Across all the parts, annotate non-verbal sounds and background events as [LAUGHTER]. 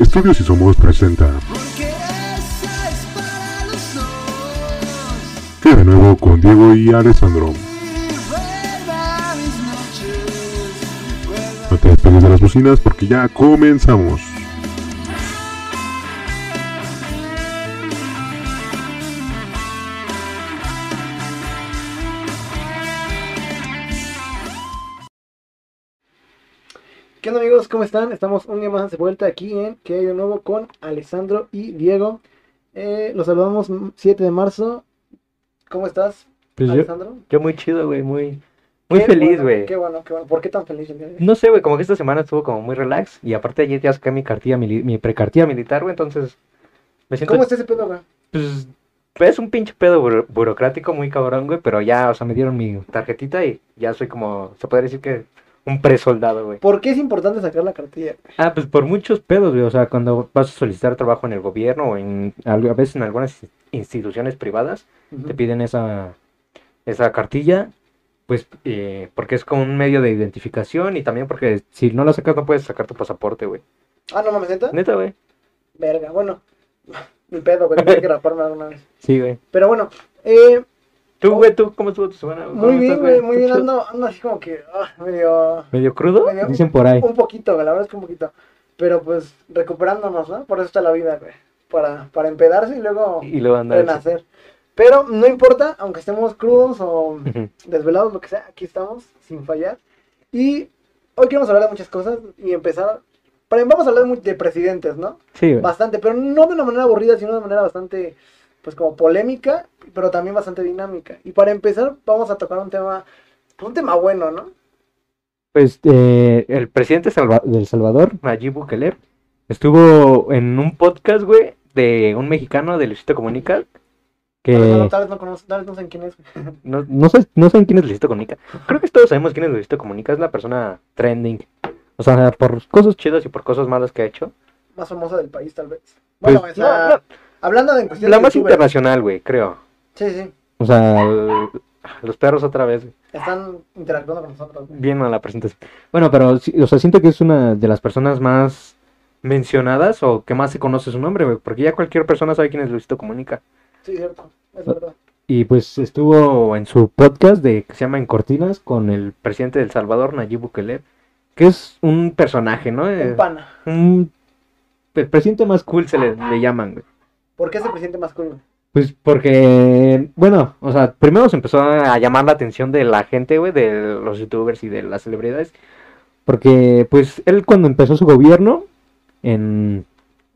Estudios y Somos presenta. Que de nuevo con Diego y Alessandro. No te despegues de las bocinas porque ya comenzamos. Amigos? ¿Cómo están? Estamos un día más de vuelta aquí en Que hay de nuevo con Alessandro y Diego. Eh, los saludamos 7 de marzo. ¿Cómo estás, Pues yo, Alessandro? yo muy chido, güey, muy, muy Qué feliz, bueno, güey. Qué bueno, qué bueno. ¿Por qué tan feliz el día de hoy? No sé, güey, como que esta semana estuvo como muy relax y aparte ayer ya saqué mi cartilla, mili- mi precartilla militar, güey, entonces me siento, ¿Cómo está ese pedo, güey? pues, es un pinche pedo buro- burocrático muy cabrón, güey, pero ya, o sea, me dieron mi tarjetita y ya soy como, se podría decir que un presoldado, güey. ¿Por qué es importante sacar la cartilla? Ah, pues por muchos pedos, güey, o sea, cuando vas a solicitar trabajo en el gobierno o en, a veces en algunas instituciones privadas, te piden esa, esa cartilla, pues eh, porque es como un medio de identificación y también porque si no la sacas no puedes sacar tu pasaporte, güey. Ah, no mames, ¿neta? Neta, güey. Verga, bueno. [LAUGHS] Mi pedo, güey. Tengo que [LAUGHS] raparme alguna vez. Sí, güey. Pero bueno, eh, Tú, güey, tú, ¿cómo estuvo tu semana? ¿Cómo muy bien, güey, muy bien. ¿Todo Ando, ando así como que ah, medio... ¿Medio crudo? medio- Dicen por ahí. Un poquito, güey, la verdad es que un poquito. Pero pues recuperándonos, ¿no? Por eso está la vida, güey. Para, para empedarse y luego Y luego andar. renacer. Pero no importa, aunque estemos crudos o desvelados, lo que sea, aquí estamos, sin fallar. Y hoy queremos hablar de muchas cosas y empezar. Vamos a hablar de presidentes, ¿no? Sí, güey. Bastante, pero no de una manera aburrida, sino de una manera bastante, pues como polémica, pero también bastante dinámica. Y para empezar, vamos a tocar un tema, pues, un tema bueno, ¿no? Pues eh, el presidente Salva- del Salvador, Nayib Bukele, estuvo en un podcast, güey, de un mexicano de Luisito Comunica. Que Tal vez no, tal vez no tal vez no sé quién es. güey. [LAUGHS] no, no sé, no saben quién es Luisito Comunica. Creo que todos sabemos quién es Luisito Comunica. Es la persona trending. O sea, por cosas chidas y por cosas malas que ha hecho. Más famosa del país, tal vez. Pues, Bueno, sea, no, hablando de cuestión la de más internacional, güey, creo. Sí, sí, O sea, el- los perros otra vez. güey. están interactuando con nosotros. güey. Bien a la presentación. Bueno, pero, o sea, siento que es una de las personas más mencionadas o que más se conoce su nombre, güey. Porque ya cualquier persona sabe quién es Luisito Comunica. Sí, cierto, es verdad. Y pues estuvo en su podcast de que se llama En Cortinas con el presidente del Salvador, Nayib Bukele, que es un personaje, ¿no? Un pana. un- el presidente más cool se le, le llaman, güey. ¿Por qué es el presidente más? Pues porque, bueno, o sea, primero se empezó a llamar la atención de la gente, güey, de los youtubers y de las celebridades. Porque, pues, él cuando empezó su gobierno, en,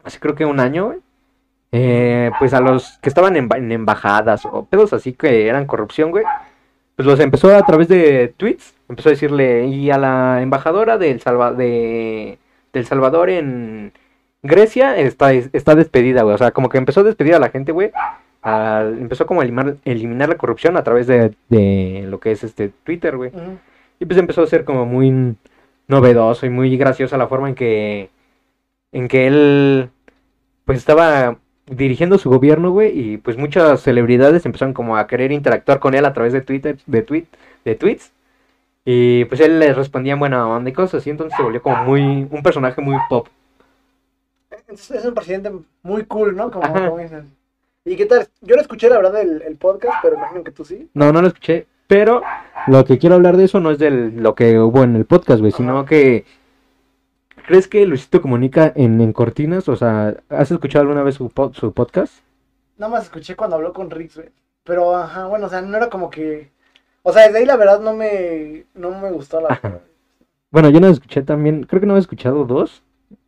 hace creo que un año, güey, eh, pues a los que estaban en, ba- en embajadas o pedos así que eran corrupción, güey, pues los empezó a través de tweets, empezó a decirle, y a la embajadora del, Salva de, del Salvador en Grecia está, está despedida, güey, o sea, como que empezó a despedir a la gente, güey, al- empezó como a eliminar, eliminar la corrupción a través de, de lo que es este Twitter, güey. Y pues empezó a ser como muy novedoso y muy graciosa la forma en que en que él pues estaba dirigiendo su gobierno, güey, y pues muchas celebridades empezaron como a querer interactuar con él a través de Twitter, de tweet, de tweets. Y pues él les respondía en buena onda y cosas así, entonces se volvió como muy un personaje muy pop. Es un presidente muy cool, ¿no? Como, como dices. ¿Y qué tal? Yo no escuché la verdad el, el podcast, pero imagino que tú sí. No, no lo escuché, pero lo que quiero hablar de eso no es de lo que hubo en el podcast, güey, sino que ¿crees que Luisito comunica en, en cortinas? O sea, ¿has escuchado alguna vez su, po- su podcast? Nada más escuché cuando habló con Rix, güey. Pero, ajá, bueno, o sea, no era como que... O sea, desde ahí la verdad no me, no me gustó la... Ajá. Bueno, yo no escuché también, creo que no he escuchado dos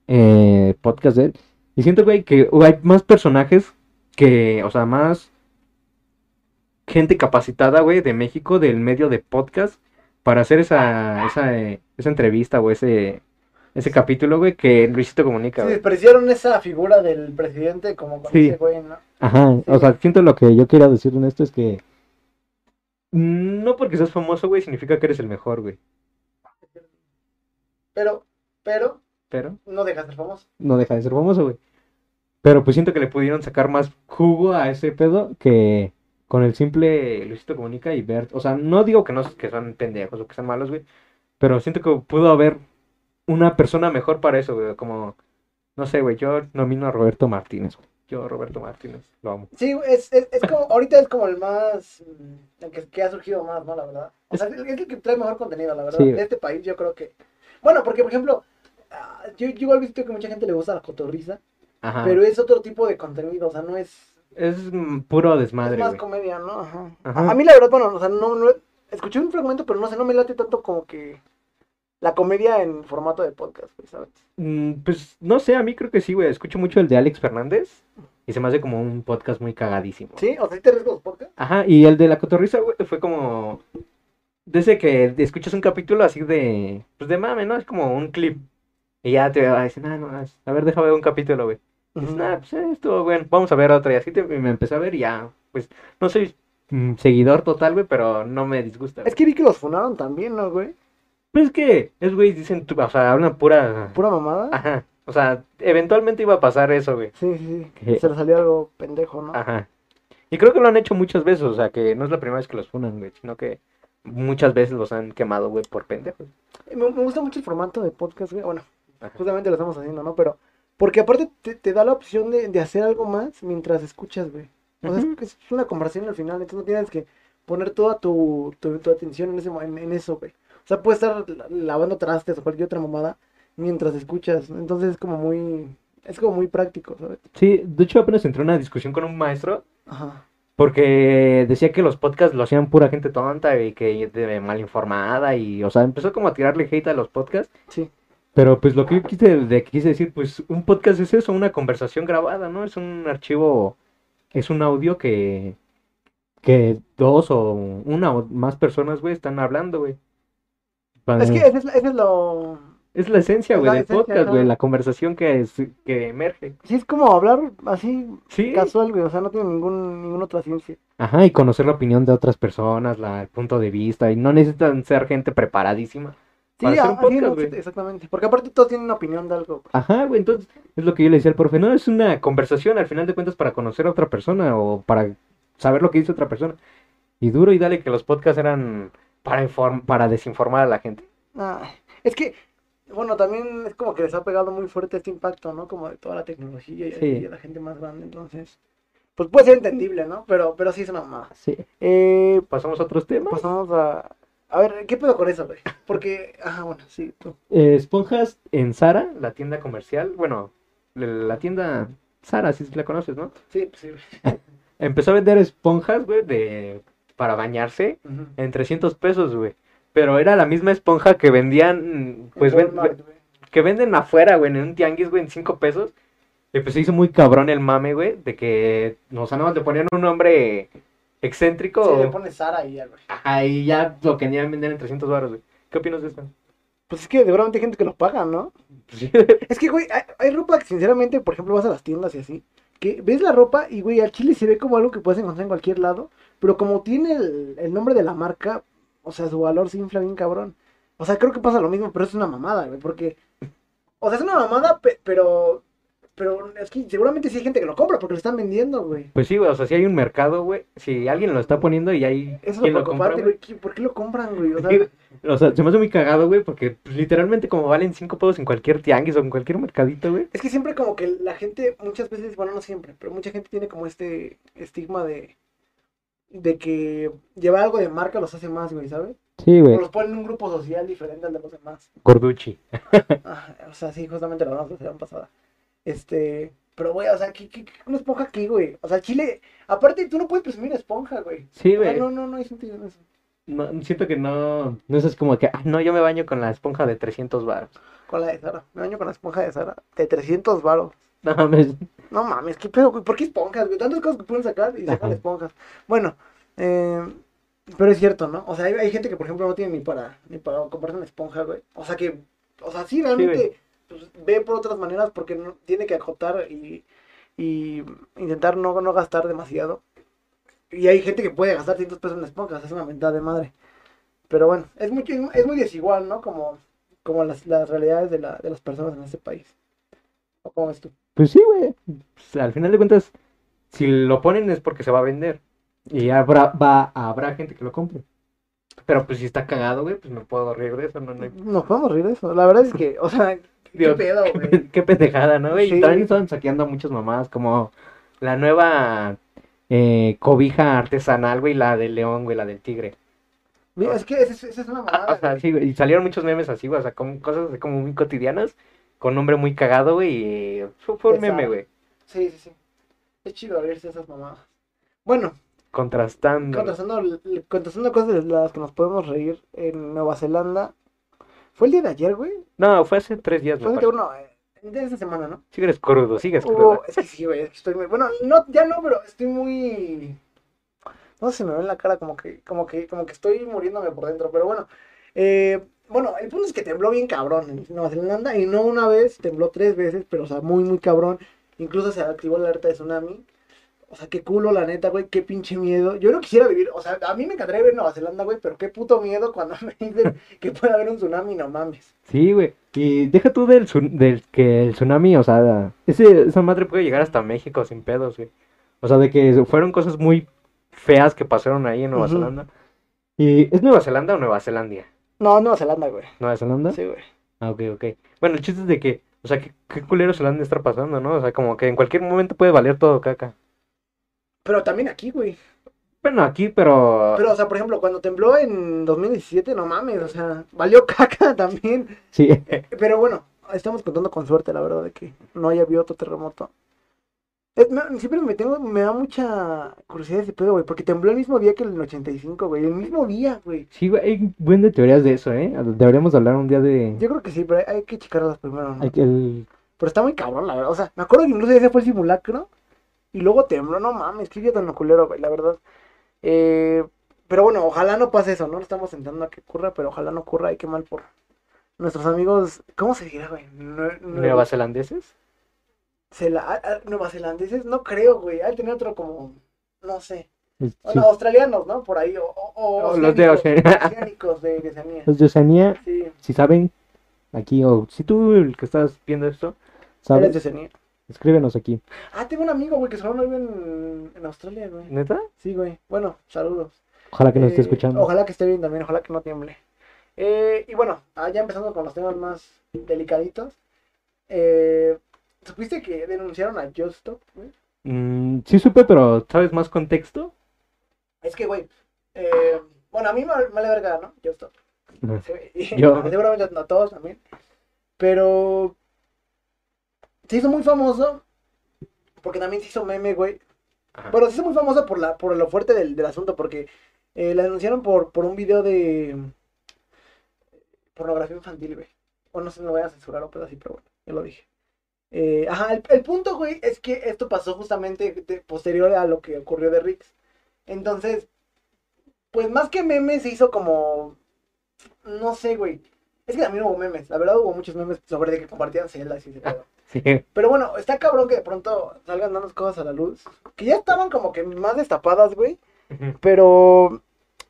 eh, podcasts de él. Y siento, güey, que hay más personajes que, o sea, más gente capacitada, güey, de México, del medio de podcast, para hacer esa, esa, eh, esa entrevista o ese, ese capítulo, güey, que Luisito comunica, Sí, despreciaron esa figura del presidente como con Sí. ese güey, ¿no? Ajá, Sí. o sea, siento lo que yo quería decir en esto es que no porque seas famoso, güey, significa que eres el mejor, güey. Pero, pero, Pero no deja de ser famoso. no deja de ser famoso, güey. Pero pues siento que le pudieron sacar más jugo a ese pedo que con el simple Luisito Comunica y Bert. O sea, no digo que no que son pendejos o que sean malos, güey. Pero siento que pudo haber una persona mejor para eso, güey. Como No sé, güey, yo nomino a Roberto Martínez, güey. Yo, Roberto Martínez, lo amo. Sí, es, es, es como, ahorita es como el más, el que, que ha surgido más, ¿no? La verdad. O sea, es el que trae mejor contenido, la verdad. Sí. De este país yo creo que... Bueno, porque, por ejemplo, yo, yo igual he visto que mucha gente le gusta la cotorriza, Ajá. pero es otro tipo de contenido, o sea, no es... Es puro desmadre, es más güey. comedia, ¿no? Ajá. Ajá. A, mí la verdad, bueno, o sea, no, no... Escuché un fragmento, pero no sé, no me late tanto como que... La comedia en formato de podcast, ¿sabes? Mm, Pues no sé, a mí creo que sí, güey. Escucho mucho el de Alex Fernández y se me hace como un podcast muy cagadísimo. ¿Sí? O sea, ¿sí te ríes con los podcasts? Ajá, y el de la cotorriza, güey, fue como. Desde que escuchas un capítulo así de. Pues de mame, ¿no? Es como un clip. Y ya te va a decir, ah, no, a ver, déjame ver un capítulo, güey. Y dices, nah, pues eh, estuvo bueno, vamos a ver otro. Y así te, me empecé a ver y ya, pues, no soy mm, seguidor total, güey, pero no me disgusta. Es güey. que vi que los funaron también, ¿no, güey? Pues es que, es, güey, dicen, o sea, hablan pura. Pura mamada. Ajá, o sea, eventualmente iba a pasar eso, güey. Sí, sí, sí. Se le salió algo pendejo, ¿no? Ajá. Y creo que lo han hecho muchas veces, o sea, que no es la primera vez que los funan, güey, sino que muchas veces los han quemado, güey, por pendejos. Me, me gusta mucho el formato de podcast, güey. Bueno, Ajá. justamente lo estamos haciendo, ¿no? Pero, porque aparte te, te da la opción de, de hacer algo más mientras escuchas, güey. O sea, es- es, una conversación al final, entonces no tienes que poner toda tu, tu, tu atención en, ese, en, en eso, güey. O sea, puedes estar la- lavando trastes o cualquier otra mamada mientras escuchas. Entonces es como muy, es como muy práctico, ¿sabes? Sí, de hecho apenas entré en una discusión con un maestro Ajá. porque decía que los podcasts lo hacían pura gente tonta y que mal informada y, o sea, empezó como a tirarle hate a los podcasts. Sí. Pero pues lo que yo quise, de- quise decir, pues un podcast es eso, una conversación grabada, ¿no? Es un archivo, es un audio que, que dos o una o más personas, güey, están hablando, güey. Es que ese es, ese es lo... Es la esencia, Es güey, la del podcast, güey, la conversación que, es, que emerge. Sí, es como hablar así Sí. casual, güey. O sea, no tiene ningún, ninguna otra ciencia. Ajá, y conocer la opinión de otras personas, la, el punto de vista, y no necesitan ser gente preparadísima. Sí, Para hacer un ah, podcast, güey. exactamente. Porque aparte todos tienen una opinión de algo. Ajá, güey, entonces es lo que yo le decía al profe, no es una conversación al final de cuentas para conocer a otra persona o para saber lo que dice otra persona. Y duro y dale que los podcasts eran para inform para desinformar a la gente. Ah, es que, bueno, también es como que les ha pegado muy fuerte este impacto, ¿no? Como de toda la tecnología y, Sí. y de la gente más grande, entonces. Pues puede ser entendible, ¿no? Pero, pero sí es una mamada. Sí. Eh, Pasamos a otros temas. pasamos a. A ver, ¿qué pedo con eso, güey? Porque, ajá, bueno, sí, tú. Eh, esponjas en Zara, la tienda comercial, bueno, la tienda Zara, si la conoces, ¿no? Sí, pues sí. [LAUGHS] Empezó a vender esponjas, güey, de para bañarse en 300 pesos, güey. Pero era la misma esponja que vendían, pues, En ven- Walmart, güey. que venden afuera, güey, en un tianguis, güey, en 5 pesos. Y pues se hizo muy cabrón el mame, güey, de que, o sea, nada más le ponían un nombre excéntrico. Sí, le pones Sara y ya, güey. Ajá, y ya lo querían vender en 300 baros, güey. ¿Qué opinas de esto? Pues es que seguramente hay gente que lo paga, ¿no? Pues sí. [LAUGHS] Es que, güey, hay, hay ropa que sinceramente, por ejemplo, vas a las tiendas y así, que ves la ropa y, güey, al chile se ve como algo que puedes encontrar en cualquier lado, pero como tiene el, el nombre de la marca, o sea, su valor se infla bien cabrón. O sea, creo que pasa lo mismo, pero es una mamada, güey, porque, o sea, es una mamada, pe- pero, pero es que seguramente sí hay gente que lo compra porque lo están vendiendo, güey. Pues sí, güey, o sea, si hay un mercado, güey, si alguien lo está poniendo y hay Eso es quien lo compra, güey. güey. ¿qué- ¿Por qué lo compran, güey? O sea, Sí, O sea, se me hace muy cagado, güey, porque pues, literalmente como valen 5 pesos en cualquier tianguis o en cualquier mercadito, güey. Es que siempre como que la gente, muchas veces, bueno, no siempre, pero mucha gente tiene como este estigma de, de que llevar algo de marca los hace más, güey, ¿sabes? Sí, O los ponen en un grupo social diferente al de los demás. Gorducci. [LAUGHS] Ah, o sea, sí, justamente lo hablamos la semana pasada. Este, pero güey, o sea, ¿qué, qué, qué- una esponja aquí, güey? O sea, Chile, aparte tú no puedes presumir esponja, güey. Sí, O sea, güey. no, no, no hay sentido en eso. No, siento que no, no es como que, ah, no, yo me baño con la esponja de 300 baros. Con la de Sara, me baño con la esponja de Sara, de 300 varos. No mames. No mames, qué pedo, güey. ¿Por qué esponjas, güey? Tantas cosas que pueden sacar y sacan Ajá. esponjas. Bueno, eh, pero es cierto, ¿no? O sea, hay, hay gente que, por ejemplo, no tiene ni para, ni para comprarse una esponja, güey. O sea, que, o sea, sí, realmente pues, ve por otras maneras porque no, tiene que acotar y, y intentar no, no gastar demasiado. Y hay gente que puede gastar 100 pesos en esponjas, es una mentada de madre. Pero bueno, es muy, es muy desigual, ¿no? Como, como las, las realidades de, la, de las personas en este país. ¿O cómo ves tú? Pues sí, güey. Pues, al final de cuentas, si lo ponen es porque se va a vender. Y habrá, va, habrá gente que lo compre. Pero pues si está cagado, güey, pues me puedo reír de eso, no, no hay- Nos podemos reír de eso. La verdad es que, o sea, qué pedo, [LAUGHS] güey. qué pendejada, ¿no, güey? Sí. Y también estaban saqueando a muchas mamás, como la nueva eh, cobija artesanal, güey, la del león, güey, la del tigre. Mira, es que esa es, una mamada. o sea, sí, y salieron muchos memes así, güey, o sea, con cosas como muy cotidianas, con nombre muy cagado, güey, y fue, fue un meme, güey, Sí, sí, sí. Es chido de esas mamadas. Bueno, contrastando. contrastando, contrastando cosas de las que nos podemos reír en Nueva Zelanda. ¿Fue el día de ayer, güey? No, fue hace tres días, me Fue uno, eh, de esta semana, ¿no? Sigues crudo, sigues crudo. Hubo, es que sí, güey, es que estoy muy, bueno, no, ya no, pero estoy muy, no sé, se me ve en la cara como que, como que, como que estoy muriéndome por dentro, pero bueno, eh, bueno, el punto es que tembló bien cabrón en Nueva Zelanda, y no una vez, tembló tres veces, pero o sea, muy, muy cabrón, incluso se activó la alerta de tsunami, o sea, qué culo, la neta, güey, qué pinche miedo, yo no quisiera vivir, o sea, a mí me encantaría vivir en Nueva Zelanda, güey, pero qué puto miedo cuando [LAUGHS] me dicen que puede haber un tsunami, no mames. Sí, güey. Y deja tú del, del que el tsunami, o sea, ese, esa madre puede llegar hasta México sin pedos, güey. O sea, de que fueron cosas muy feas que pasaron ahí en Nueva. Zelanda. ¿Y es Nueva Zelanda o Nueva Zelandia? No, Nueva Zelanda, güey, ¿Nueva Zelanda? sí, güey. Ah, ok, ok. Bueno, el chiste es de que, o sea, qué, qué culero se la han de estar pasando, ¿no? O sea, como que en cualquier momento puede valer todo caca. Pero también aquí, güey. Bueno, aquí, pero... Pero, o sea, por ejemplo, cuando tembló en 2017, no mames, o sea, valió [LAUGHS] caca también. Sí, Pero bueno, estamos contando con suerte, la verdad, de que no haya habido otro terremoto. Es- me- siempre me tengo, me da mucha curiosidad ese pedo, güey, porque tembló el mismo día que el 85, güey, el mismo día, güey. sí, güey, hay buen de teorías de eso, ¿eh? Deberíamos hablar un día de... Yo creo que sí, pero hay, hay que checarlas primero, ¿no? hay que- el- Pero está muy cabrón, la verdad. O sea, me acuerdo que incluso ese fue el simulacro y luego tembló, no mames, qué tan culero, güey, la verdad. Eh, pero bueno, ojalá no pase eso, ¿no? Estamos intentando a que ocurra, pero ojalá no ocurra y qué mal por nuestros amigos, ¿cómo se dirá, güey? Nue- nue- ¿Nueva Zelandeses? Zela- ah, ah, Nuevazelandeses, no creo, güey. Hay que tener otro como, no sé. Sí. Bueno, australianos, ¿no? Por ahí, o, o- o O los de oceánicos, Oceanía. [LAUGHS] de. Los de Oceanía, Sí, si saben, aquí, o si tú, el que estás viendo esto, eres de sabes, Oceanía. Escríbenos aquí. Ah, tengo un amigo, güey, que solo vive en, en Australia, güey. ¿Neta? Sí, güey. Bueno, saludos. Ojalá que nos esté Eh, escuchando. Ojalá que esté bien también, ojalá que no tiemble. Eh, y bueno, ah, ya empezando con los temas más delicaditos. Eh, ¿Supiste que denunciaron a Just Stop, güey? Mm, sí supe, pero ¿sabes más contexto? Es que, güey, eh, bueno, a mí me me vale verga, ¿no? Just Stop. No. Sí, Yo- [LAUGHS] Seguramente no a todos también. Pero se hizo muy famoso porque también se hizo meme, güey. Ajá. Pero se hizo muy famoso por la por lo fuerte del, del asunto porque eh, la denunciaron por, por un video de pornografía infantil, güey. O no sé si me voy a censurar o pedo así, pero bueno, ya lo dije. Eh, ajá, el, el punto, güey, es que esto pasó justamente de- posterior a lo que ocurrió de Rix. Entonces, pues más que memes se hizo como, no sé, güey. Es que también hubo memes, la verdad hubo muchos memes sobre de que compartían celdas y ese pedo. Sí. Pero bueno, está cabrón que de pronto salgan dando cosas a la luz. Que ya estaban como que más destapadas, güey. Pero,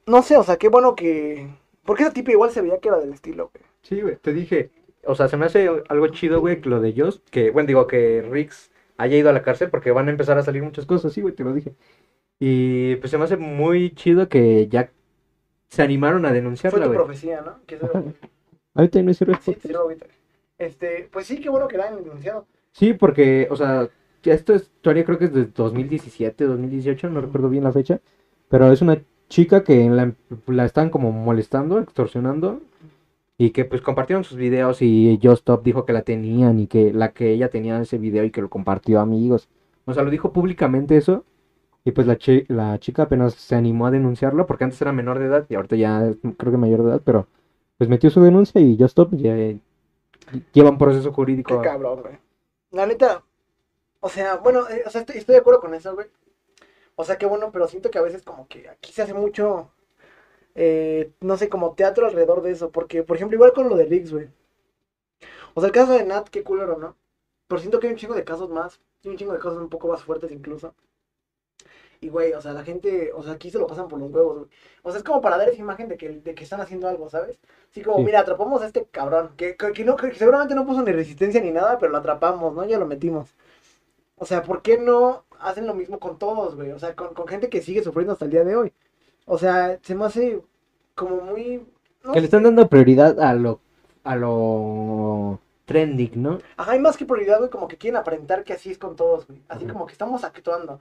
no sé, o sea, qué bueno que... Porque esa tipa igual se veía que era del estilo, güey. Sí, güey, te dije. O sea, se me hace algo chido, güey, lo de Just, que, bueno, digo, que Rix haya ido a la cárcel porque van a empezar a salir muchas cosas, sí, güey, te lo dije. Y pues se me hace muy chido que ya se animaron a Fue denunciarla, tu güey. profecía, ¿no? [LAUGHS] Ahorita no sirve Sí, te sirvo ahorita. Este, pues sí, qué bueno que la hayan denunciado. Sí, porque, o sea, ya esta historia creo que es de 2017, 2018, no recuerdo bien la fecha, pero es una chica que la, la están como molestando, extorsionando, y que pues compartieron sus videos y Just Stop dijo que la tenían y que la que ella tenía ese video y que lo compartió a amigos. O sea, lo dijo públicamente eso, y pues la, chi- la chica apenas se animó a denunciarlo, porque antes era menor de edad y ahorita ya es, creo que mayor de edad, pero pues metió su denuncia y Just Stop ya, lleva un proceso jurídico. Qué cabrón, güey. La neta, o sea, bueno, eh, o sea, estoy, estoy de acuerdo con eso, güey. O sea, qué bueno, pero siento que a veces como que aquí se hace mucho, eh, no sé, como teatro alrededor de eso. Porque, por ejemplo, igual con lo de Riggs, güey. O sea, el caso de Nat, qué culero, ¿no? Pero siento que hay un chingo de casos más. Hay un chingo de casos un poco más fuertes incluso. Y, güey, o sea, la gente, o sea, aquí se lo pasan por los huevos, güey. O sea, es como para dar esa imagen de que, de que están haciendo algo, ¿sabes? Así como, Sí. mira, atrapamos a este cabrón, que, que, que no, que seguramente no puso ni resistencia ni nada, pero lo atrapamos, ¿no? Ya lo metimos. O sea, ¿por qué no hacen lo mismo con todos, güey? O sea, con, con gente que sigue sufriendo hasta el día de hoy. O sea, se me hace como muy... no Que le están dando prioridad a lo, a lo trending, ¿no? Ajá, hay más que prioridad, güey, como que quieren aparentar que así es con todos, güey. Así como que estamos actuando.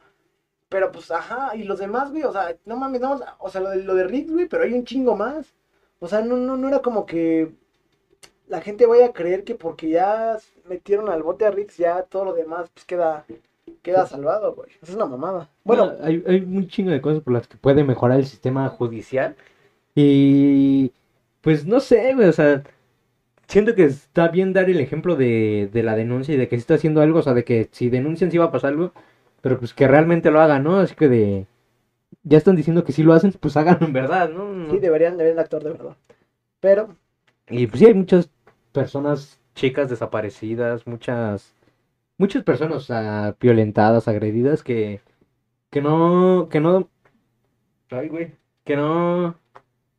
Pero pues, ajá, y los demás, güey, o sea, no mames, no, o sea, lo de, lo de Rick, güey, pero hay un chingo más. O sea, no, no, no era como que la gente vaya a creer que porque ya metieron al bote a Rick, ya todo lo demás, pues queda, queda salvado, güey. Eso es una mamada. Bueno, Bueno, hay, hay un chingo de cosas por las que puede mejorar el sistema judicial. Y pues no sé, güey, o sea, siento que está bien dar el ejemplo de, de la denuncia y de que se está haciendo algo, o sea, de que si denuncian sí va a pasar algo, pero pues que realmente lo hagan, ¿no? Así que de... Ya están diciendo que sí lo hacen, pues háganlo en verdad, ¿no? sí, deberían, deberían actuar de verdad. Pero, Y pues sí, hay muchas personas, chicas desaparecidas, muchas, muchas personas violentadas, agredidas, que, que no, que no, ay, güey, que no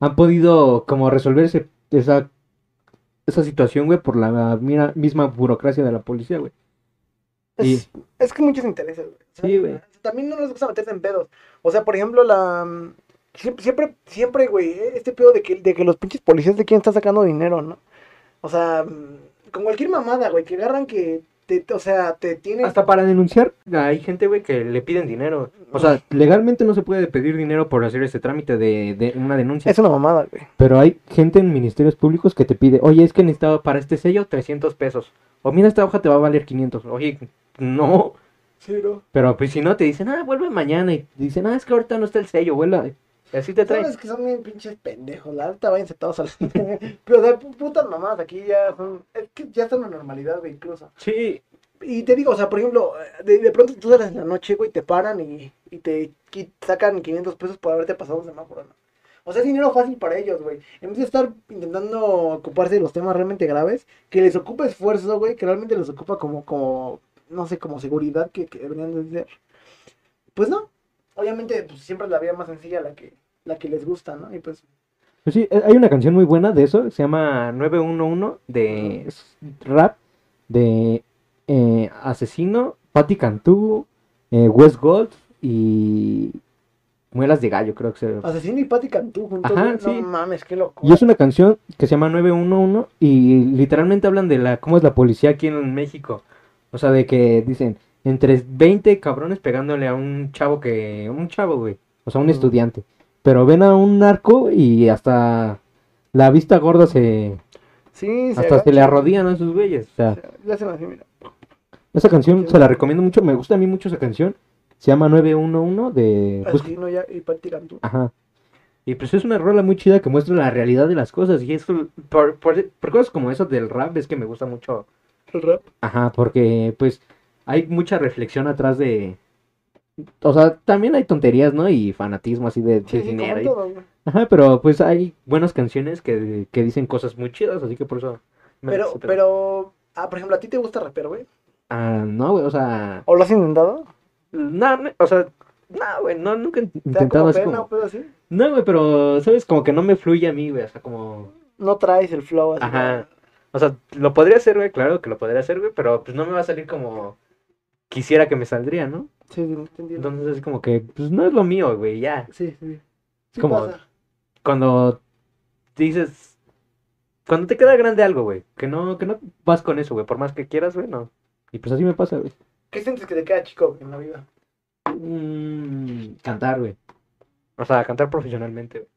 han podido como resolver ese- esa, esa situación, güey, por la mira- misma burocracia de la policía, güey. Es, es que muchos intereses, güey. O sea, Sí, güey. También no les gusta meterse en pedos. O sea, por ejemplo, la. mm, Siempre, siempre, siempre, güey, este pedo de que, de que los pinches policías de quién está sacando dinero, ¿no? O sea, mm, con cualquier mamada, güey, que agarran que. Te, o sea, te tienen. Hasta para denunciar, hay gente, güey, que le piden dinero. O sea, legalmente no se puede pedir dinero por hacer ese trámite de, de una denuncia. Es una mamada, güey. Pero hay gente en ministerios públicos que te pide, oye, es que necesitaba para este sello 300 pesos. O mira, esta hoja te va a valer 500. Oye, no. Sí, ¿no? Pero pues si no, te dicen, ah, vuelve mañana. Y dicen, ah, es que ahorita no está el sello, vuelve. Y así te traen. Sabes que son bien pinches pendejos. La alta vayan sentados al. [LAUGHS] Pero, o sea, putas mamadas aquí ya son. Es que ya está en la normalidad, güey, incluso. Sí, Y te digo, o sea, por ejemplo, de, de pronto tú sales en la noche, güey, te paran y, y te qui- sacan 500 pesos por haberte pasado un semáforo, ¿no? O sea, es dinero fácil para ellos, güey. En vez de estar intentando ocuparse de los temas realmente graves, que les ocupa esfuerzo, güey, que realmente les ocupa como, como, no sé, como seguridad que, que deberían de ser. Pues no. Obviamente, pues siempre es la vía más sencilla la que, la que les gusta, ¿no? Y pues, pues sí, eh, hay una canción muy buena de eso, se llama 911 de rap de eh, Asesino, Patti Cantú, eh, West Gold y Muelas de Gallo, creo que se Asesino y Pati Cantú juntos, Ajá, sí. no mames, qué loco. Y es una canción que se llama 911 y literalmente hablan de la cómo es la policía aquí en México. O sea, de que dicen entre 20 cabrones pegándole a un chavo que un chavo, güey, o sea, un estudiante. Pero ven a un narco y hasta la vista gorda se Sí, hasta se le arrodillan a esos güeyes. O sea, hacen así, mira. esa canción se la recomiendo mucho, me gusta a mí mucho esa canción. Se llama 911 de ya y Pati Cantú. Ajá. Y pues es una rola muy chida que muestra la realidad de las cosas. Y eso, por, por, por cosas como eso del rap, es que me gusta mucho. El rap. Ajá, porque pues hay mucha reflexión atrás de. O sea, también hay tonterías, ¿no? Y fanatismo así de, de Sí, dinero. y- todo. Ajá, pero pues hay buenas canciones que, que dicen cosas muy chidas, así que por eso. me Pero, gusta. pero, ah, por ejemplo, ¿a ti te gusta rapear, güey? Ah, no, güey, o sea. ¿O lo has intentado? No, no, o sea. No, güey, no, nunca he ¿Te da intentado pena como. así? No, güey, pero, ¿sabes? Como que no me fluye a mí, güey, o sea, como. No traes el flow así. Ajá. O sea, lo podría hacer, güey, claro que lo podría hacer, güey, pero pues no me va a salir como quisiera que me saldría, ¿no? Sí, sí, te entiendo. Entonces es como que, pues no es lo mío, güey, ya. Sí, sí. Sí como- pasa. Cuando dices, cuando te queda grande algo, güey, que no, que no vas con eso, güey, por más que quieras, güey, no. Y pues así me pasa, güey. ¿Qué sientes que te queda chico en la vida? Mm, cantar, güey. O sea, cantar profesionalmente, güey.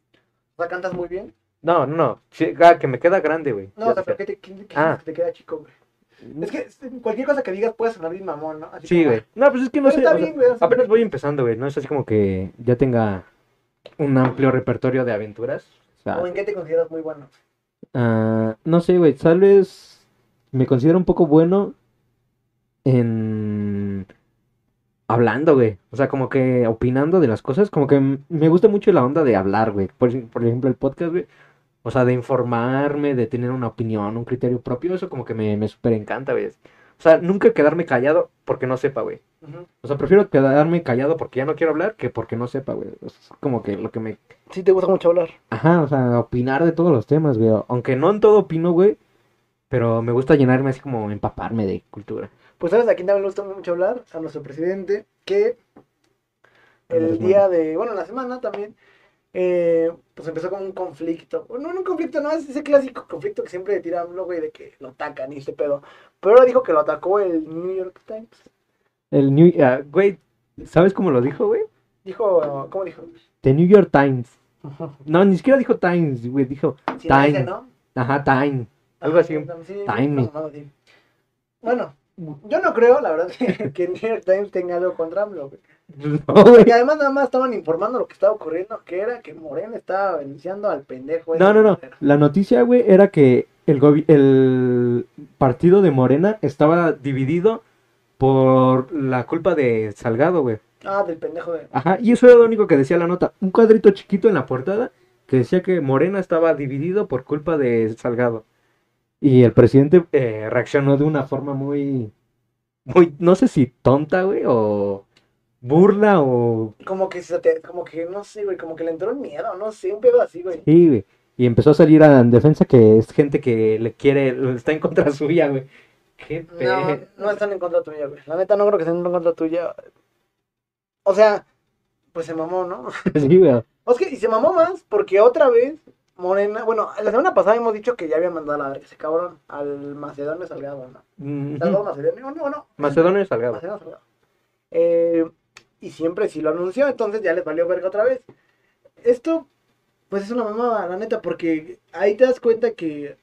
O sea, cantas muy bien. No, no, no. Sí, ah, que me queda grande, güey. No, o sea, pero ¿qué, te, Ah. que te queda chico, güey? Es que cualquier cosa que digas puede sonar bien mamón, ¿no? Así Sí, como, güey. No, pues es que no Pero sé. está o sea, bien, güey. o sea, Apenas voy empezando, güey. No es así como que ya tenga un amplio repertorio de aventuras. O sea, ¿O en qué te consideras muy bueno? ah, no sé, güey. Tal vez me considero un poco bueno en hablando, güey. O sea, como que opinando de las cosas. Como que me gusta mucho la onda de hablar, güey. Por, por ejemplo, el podcast, güey. O sea, de informarme, de tener una opinión, un criterio propio. Eso como que me, me súper encanta, güey. O sea, nunca quedarme callado porque no sepa, güey. O sea, prefiero quedarme callado porque ya no quiero hablar que porque no sepa, güey. O sea, es como que lo que me... Sí, te gusta mucho hablar. Ajá, o sea, opinar de todos los temas, güey. Aunque no en todo opino, güey. Pero me gusta llenarme así como empaparme de cultura. Pues, ¿sabes a quién también le gusta mucho hablar? A nuestro presidente, que el día de, bueno, la semana también, eh, pues empezó como un conflicto. No, no un conflicto, no, es ese clásico conflicto que siempre tira un güey, de que lo atacan y ese pedo. Pero ahora dijo que lo atacó el New York Times. El New... ah, güey, ¿sabes cómo lo dijo, güey? Dijo, ¿cómo dijo? The New York Times. [LAUGHS] No, ni siquiera dijo Times, güey, dijo Sí, Time. ese, ¿no? Ajá, Time. Algo así. Sí, Time. no, no, sí. Bueno, yo no creo, la verdad, [LAUGHS] que, New York Times tenga algo contra AMLO, güey. [LAUGHS] No, güey. Y además nada más estaban informando lo que estaba ocurriendo, que era que Morena estaba iniciando al pendejo. No, no, no. La noticia, güey, era que el, el partido de Morena estaba dividido por la culpa de Salgado, güey. Ah, del pendejo de... Ajá, y eso era lo único que decía la nota. Un cuadrito chiquito en la portada que decía que Morena estaba dividido por culpa de Salgado. Y el presidente eh, reaccionó de una forma muy, muy, no sé si tonta, güey, o burla, o... Como que, se te- como que, no sé, güey, como que le entró el miedo, no sé, un pedo así, güey. Sí, güey. Y empezó a salir a, en defensa que es gente que le quiere, está en contra suya, güey. Qué No, no están en contra tuya, güey. La neta no creo que estén en contra tuya. O sea, pues se mamó, ¿no? [LAUGHS] Sí, güey. O es que, y se mamó más porque otra vez Morena, bueno, la semana pasada hemos dicho que ya había mandado a la verga ese cabrón al Macedonio Salgado, ¿no? Salgado Macedonio, no, no, Macedonio Salgado. Macedonio Salgado. Eh, y siempre sí lo anunció, entonces ya les valió verga otra vez. Esto, pues es una mamada, la neta, porque ahí te das cuenta que,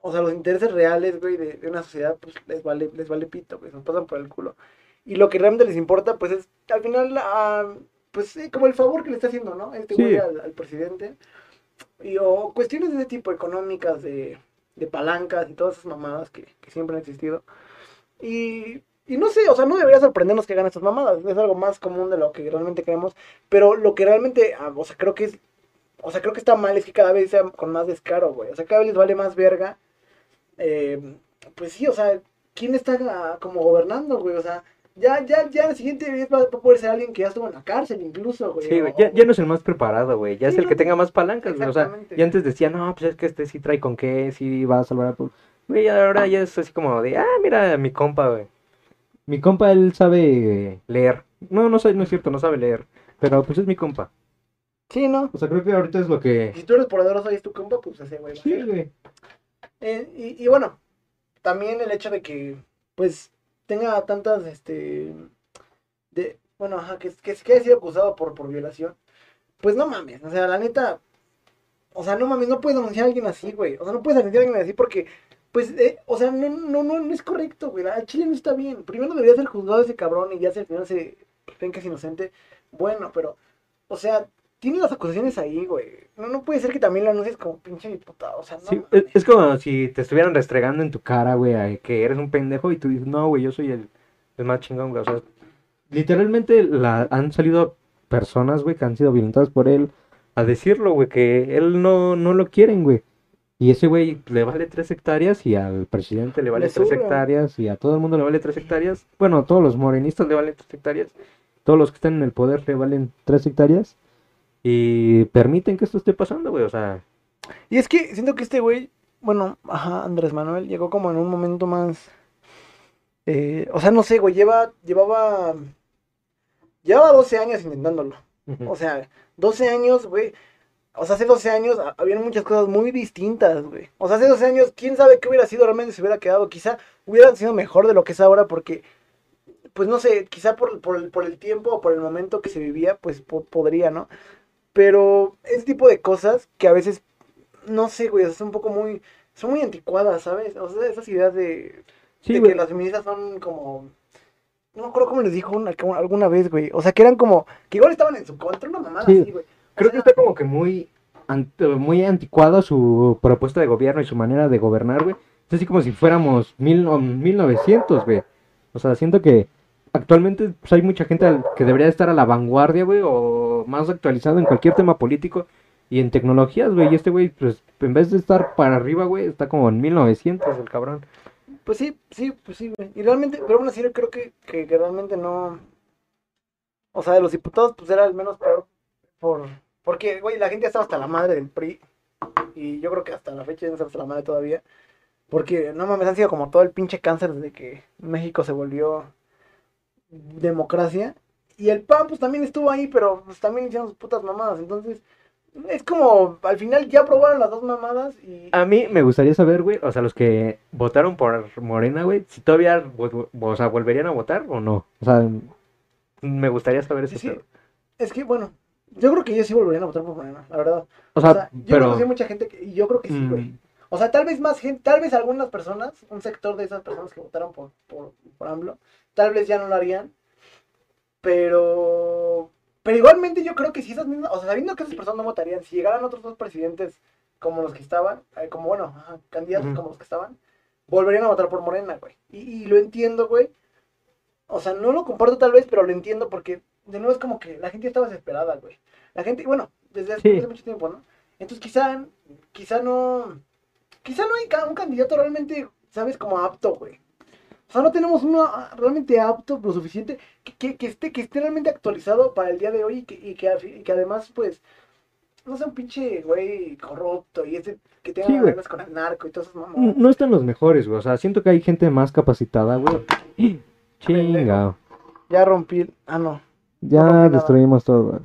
o sea, los intereses reales, güey, de, de una sociedad, pues les vale, les vale pito, güey, se nos pasan por el culo. Y lo que realmente les importa, pues es, al final, ah, pues sí, como el favor que le está haciendo, ¿no? Este Sí. güey al, al presidente. Y o cuestiones de ese tipo, económicas, de, de palancas y todas esas mamadas que, que siempre han existido. Y, y no sé, o sea, no debería sorprendernos que hagan estas mamadas. Es algo más común de lo que realmente creemos. Pero lo que realmente, ah, o sea, creo que es. O sea, creo que está mal es que cada vez sea con más descaro, güey. O sea, cada vez les vale más verga. Eh, pues sí, o sea, ¿quién está ah, como gobernando, güey? O sea, ya, ya, ya el siguiente vez va, a poder ser alguien que ya estuvo en la cárcel, incluso, güey. Sí, güey, ya, ya no es el más preparado, güey. Ya Sí, es el no, que tenga más palancas, güey. O sea, y antes decía, no, pues es que este sí trae con qué, sí va a salvar a. Güey, ahora ya es así como de, ah, mira, mi compa, güey. Mi compa, él sabe leer. No, no, sabe- no es cierto, no sabe leer. Pero pues es mi compa. Sí, ¿no? O sea, creo que ahorita es lo que. Si tú eres poderoso y es tu compa, pues ese, güey. Sí, güey. Eh, y, y bueno, también el hecho de que, pues, tenga tantas, este, de, bueno, ajá, que, que, que haya sido acusado por, por violación, pues no mames, o sea, la neta, o sea, no mames, no puedes denunciar a alguien así, güey, o sea, no puedes denunciar a alguien así porque, pues, eh, o sea, no, no, no, no es correcto, güey, al Chile no está bien, primero debería ser juzgado ese cabrón y ya al final se ven que es inocente, bueno, pero, o sea, tiene las acusaciones ahí, güey, no, no puede ser que también lo anuncies como pinche diputado, o sea, no Sí, es, como si te estuvieran restregando en tu cara, güey, que eres un pendejo y tú dices, no, güey, yo soy el, el más chingón, güey. O sea, literalmente la, han salido personas, güey, que han sido violentadas por él a decirlo, güey, que él no, no lo quieren, güey. Y ese güey le vale tres hectáreas y al presidente le vale Le tres hectáreas y a todo el mundo le vale tres hectáreas. Bueno, a todos los morenistas le valen tres hectáreas. Todos los que están en el poder le valen tres hectáreas. Y permiten que esto esté pasando, güey. O sea, Y es que siento que este güey, bueno, ajá, Andrés Manuel llegó como en un momento más. eh, o sea, no sé, güey, lleva, llevaba. Llevaba 12 años intentándolo. O sea, 12 años, güey. O sea, hace 12 años ha- habían muchas cosas muy distintas, güey. O sea, hace 12 años, quién sabe qué hubiera sido realmente si hubiera quedado. Quizá hubiera sido mejor de lo que es ahora porque, pues no sé, quizá por, por, el, por el tiempo o por el momento que se vivía, pues po- podría, ¿no? Pero ese tipo de cosas que a veces, no sé, güey, son un poco muy, son muy anticuadas, ¿sabes? O sea, esas ideas de, sí, de güey. que las feministas son como... No me acuerdo cómo les dijo una- alguna vez, güey. O sea, que eran como... Que igual estaban en su contra, una mamada Sí. así, güey. Creo que está como que muy, ant- muy anticuada su propuesta de gobierno y su manera de gobernar, güey. Es así como si fuéramos mil, o 1900, güey. O sea, siento que actualmente pues, hay mucha gente que debería estar a la vanguardia, güey, o más actualizado en cualquier tema político y en tecnologías, güey. Y este güey, pues, en vez de estar para arriba, güey, está como en 1900, el cabrón. Pues sí, sí, pues sí, güey. Y realmente, pero aún así yo creo que, que, que realmente no... O sea, de los diputados, pues era el menos peor por... Porque, güey, la gente estaba hasta la madre del PRI. Y yo creo que hasta la fecha ya no hasta la madre todavía. Porque, no mames, han sido como todo el pinche cáncer desde que México se volvió democracia. Y el PAN, pues también estuvo ahí, pero pues también hicieron sus putas mamadas. Entonces, Es como, al final ya aprobaron las dos mamadas y... A mí me gustaría saber, güey, o sea, los que votaron por Morena, güey, si todavía, o sea, volverían a votar o no. O sea, me gustaría saber Sí, eso. sí. Es que, bueno, yo creo que ellos sí volverían a votar por Morena, la verdad. O sea, yo pero... conocí mucha gente que, y yo creo que sí, güey. mm, O sea, tal vez más gente, tal vez algunas personas, un sector de esas personas que votaron por, por, por AMLO, tal vez ya no lo harían. Pero, pero igualmente yo creo que si esas mismas, o sea, sabiendo que esas personas no votarían, si llegaran otros dos presidentes como los que estaban, eh, como bueno, ajá, candidatos como los que estaban, volverían a votar por Morena, güey. Y, y lo entiendo, güey. O sea, no lo comparto tal vez, pero lo entiendo porque, de nuevo, es como que la gente estaba desesperada, güey. La gente, bueno, desde hace Sí. mucho tiempo, ¿no? Entonces quizá, quizá no, quizá no hay un candidato realmente, ¿sabes? Como apto, güey. O sea, no tenemos uno ah, realmente apto, lo suficiente, que, que, que esté, que esté realmente actualizado para el día de hoy y que, y que, y que además, pues, no sea un pinche, güey, corrupto y ese que tenga Sí, ganas con el narco y todas esas mamadas. no están los mejores, güey. O sea, siento que hay gente más capacitada, güey. Chinga. Ya rompí, ah, no. Ya destruimos todo.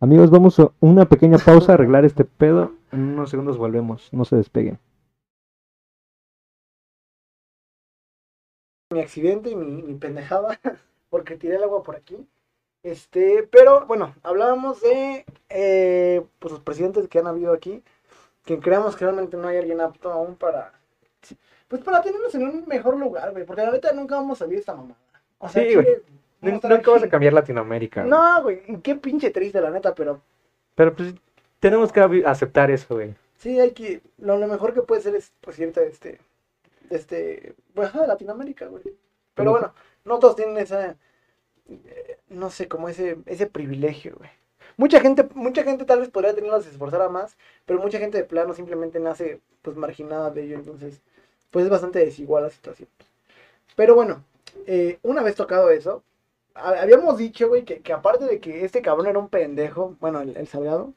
Amigos, vamos a una pequeña pausa a arreglar este pedo. En unos segundos volvemos. No se despeguen. mi accidente y mi, mi pendejada, [LAUGHS] porque tiré el agua por aquí. Este, pero bueno, hablábamos de eh, pues los presidentes que han habido aquí, que creemos que realmente no hay alguien apto aún para, pues para tenernos en un mejor lugar, güey, porque la neta nunca vamos a de esta mamada. O sea, Sí, Nunca vas a aquí. cambiar Latinoamérica. güey. No, güey, qué pinche triste la neta, pero Pero pues tenemos que aceptar eso, güey. sí hay que, lo, lo mejor que puede ser es, pues de este, este, pues de Latinoamérica, güey. Pero bueno, no todos tienen esa, eh, no sé, como ese, ese privilegio, güey. Mucha gente, mucha gente tal vez podría tenerlo si esforzara más, pero mucha gente de plano simplemente nace, pues, marginada de ello, entonces, pues es bastante desigual la situación. Pero bueno, eh, una vez tocado eso, habíamos dicho, güey, que, que aparte de que este cabrón era un pendejo, bueno, el, el Salgado,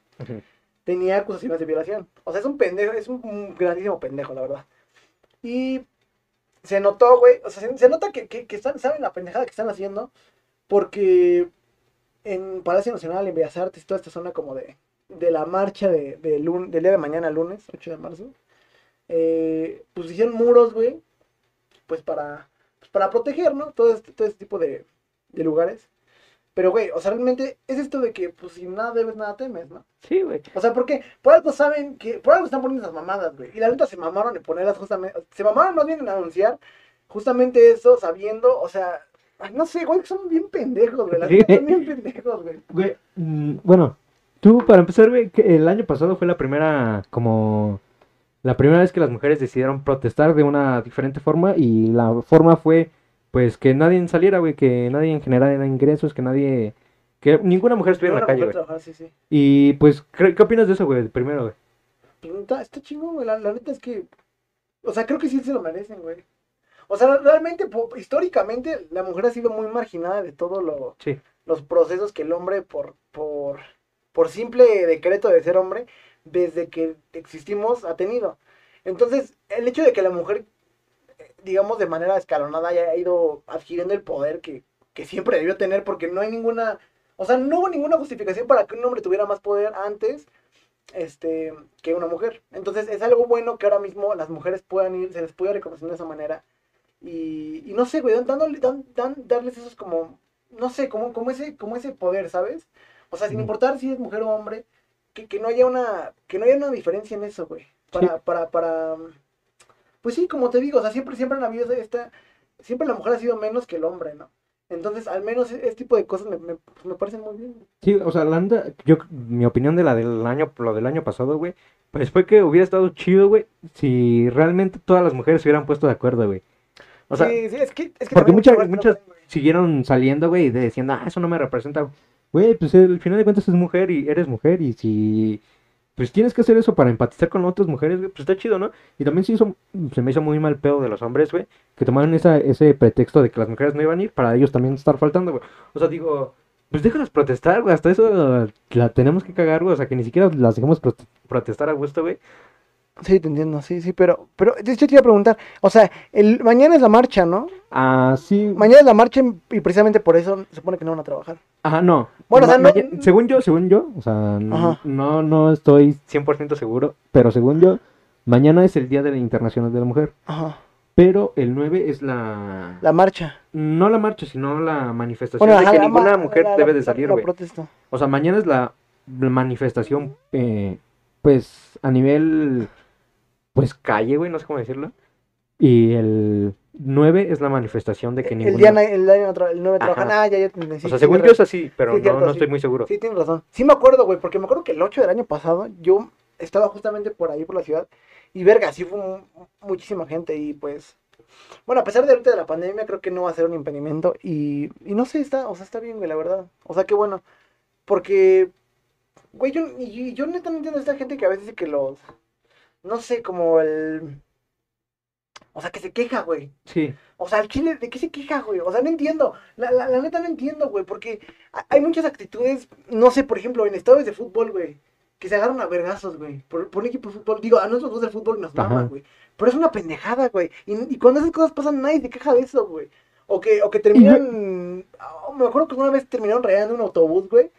tenía acusaciones de violación. O sea, es un pendejo, es un, un grandísimo pendejo, la verdad. Y se notó, güey, o sea, se, se nota que, que, que están, saben la pendejada que están haciendo, porque en Palacio Nacional, en Bellas Artes, toda esta zona como de, de la marcha de, de lun- del día de mañana, lunes, 8 de marzo, eh, pues hicieron muros, güey, pues para, pues para proteger, ¿no? Todo este, todo este tipo de, de lugares. Pero, güey, o sea, realmente es esto de que, pues, si nada debes, nada temes, ¿no? Sí, güey. O sea, porque por algo saben que, por algo están poniendo esas mamadas, güey. Y la neta se mamaron en ponerlas justamente, se mamaron más bien en anunciar justamente eso, sabiendo, o sea, ay, no sé, güey, son bien pendejos, güey. La Sí. son bien pendejos, güey. Güey, mm, bueno, tú para empezar, güey, que el año pasado fue la primera, como, la primera vez que las mujeres decidieron protestar de una diferente forma y la forma fue, pues, que nadie saliera, güey, que nadie generara ingresos, que nadie, que ninguna mujer estuviera en la calle, güey. trabajar, sí, sí. Y, pues, ¿qué, qué opinas de eso, güey? Primero, güey. Pues, está, está chingón, güey. La, la neta es que, o sea, creo que sí se lo merecen, güey. O sea, realmente, históricamente, la mujer ha sido muy marginada de todo lo, Sí. los procesos que el hombre por, por, por simple decreto de ser hombre, desde que existimos, ha tenido. Entonces, el hecho de que la mujer, digamos, de manera escalonada haya ido adquiriendo el poder que, que siempre debió tener, porque no hay ninguna, o sea, no hubo ninguna justificación para que un hombre tuviera más poder antes este, que una mujer. Entonces, es algo bueno que ahora mismo las mujeres puedan ir, se les pueda reconocer de esa manera. Y, y no sé, güey, dándole, dan, dan- darles esos como, no sé, como, como, ese, como ese poder, ¿sabes? O sea, sin importar si es mujer o hombre, que, que no haya una, que no haya una diferencia en eso, güey. Para, para, para, pues sí, como te digo, o sea, siempre, siempre han habido esta, siempre la mujer ha sido menos que el hombre, ¿no? Entonces, al menos e- este tipo de cosas me, me, pues, me parecen muy bien. Sí, o sea, la neta, yo, mi opinión de la del año, lo del año pasado, güey, pues fue que hubiera estado chido, güey, si realmente todas las mujeres se hubieran puesto de acuerdo, güey. O sea, sí, sí, es que, es que porque muchas, muchas siguieron saliendo, güey, de diciendo, ah, eso no me representa. Güey, pues al final de cuentas es mujer y eres mujer y si, pues tienes que hacer eso para empatizar con otras mujeres, güey, pues está chido, ¿no? Y también se hizo, se me hizo muy mal pedo de los hombres, güey, que tomaron esa, ese pretexto de que las mujeres no iban a ir para ellos también estar faltando, güey. O sea, digo, pues déjalas protestar, güey, hasta eso la tenemos que cagar, güey, o sea, que ni siquiera las dejemos prote- protestar a gusto, güey. Sí, te entiendo, sí, sí, pero, pero hecho te iba a preguntar, o sea, el, mañana es la marcha, ¿no? Ah, sí. Mañana es la marcha y precisamente por eso se supone que no van a trabajar. Ajá, no. Bueno, o sea, no- según yo, según yo, o sea, n- Ajá. no, no estoy 100% seguro, pero según yo, mañana es el Día de la Internacional de la Mujer, Ajá, pero el 9 es la... la marcha. No la marcha, sino la manifestación Bueno, de que ninguna mujer la- debe de salir, güey. O sea, mañana es la manifestación, eh, pues, a nivel, pues, calle, güey, no sé cómo decirlo. Y el 9 es la manifestación de que El ninguna... día, el, día no tra- el 9 Ajá. trabajan, ah, ya, ya sí, o sea, según yo es así, pero Sí, no, cierto, no sí. estoy muy seguro. Sí, tienes razón. Sí me acuerdo, güey, porque me acuerdo que el 8 del año pasado yo estaba justamente por ahí, por la ciudad, y verga, sí fue mu- muchísima gente y pues... Bueno, a pesar de ahorita de la pandemia, creo que no va a ser un impedimento y, y no sé, está, o sea, está bien, güey, la verdad. O sea, qué bueno. Porque, güey, yo, y yo neta no entiendo a esta gente que a veces dice que los... No sé, como el... O sea, que se queja, güey. Sí, O sea, el chile, ¿de qué se queja, güey? O sea, no entiendo. La, la, la neta no entiendo, güey, porque ha- hay muchas actitudes, no sé, por ejemplo, en estadios de fútbol, güey, que se agarran a vergazos, güey, por, por un equipo de fútbol. Digo, a nosotros dos del fútbol nos maman, güey. Pero es una pendejada, güey. Y, y cuando esas cosas pasan, nadie se queja de eso, güey. O que, o que terminan. oh, me acuerdo que una vez terminaron rayando un autobús, güey.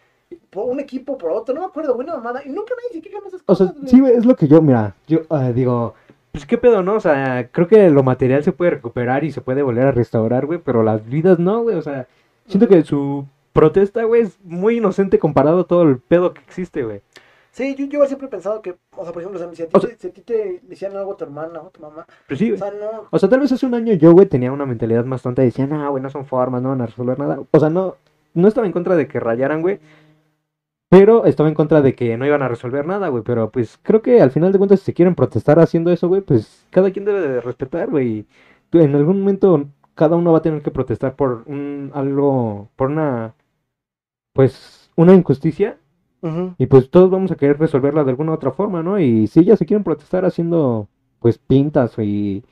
Por un equipo, por otro, no me acuerdo, una mamada. Y nunca nadie se queja de esas o sea, cosas, sí, es lo que yo, mira, yo ah, digo, pues qué pedo, ¿no? O sea, creo que lo material se puede recuperar y se puede volver a restaurar, güey, pero las vidas no, güey, o sea, siento que su protesta, güey, es muy inocente comparado a todo el pedo que existe, güey. Sí, yo, yo siempre he pensado que, o sea, por ejemplo, si a ti, O sea- si a ti te decían algo a tu hermana o a tu mamá, Pues sí, o sea, no. O sea, tal vez hace un año yo, güey, tenía una mentalidad más tonta y decía, no, güey, no son formas, no van a resolver nada. O sea, no, no estaba en contra de que rayaran, güey. Pero estaba en contra de que no iban a resolver nada, güey. Pero pues creo que al final de cuentas, si se quieren protestar haciendo eso, güey, pues cada quien debe de respetar, güey. En algún momento cada uno va a tener que protestar por un algo, por una, pues, una injusticia. Y pues todos vamos a querer resolverla de alguna otra forma, ¿no? Y si ellas se quieren protestar haciendo, pues, pintas y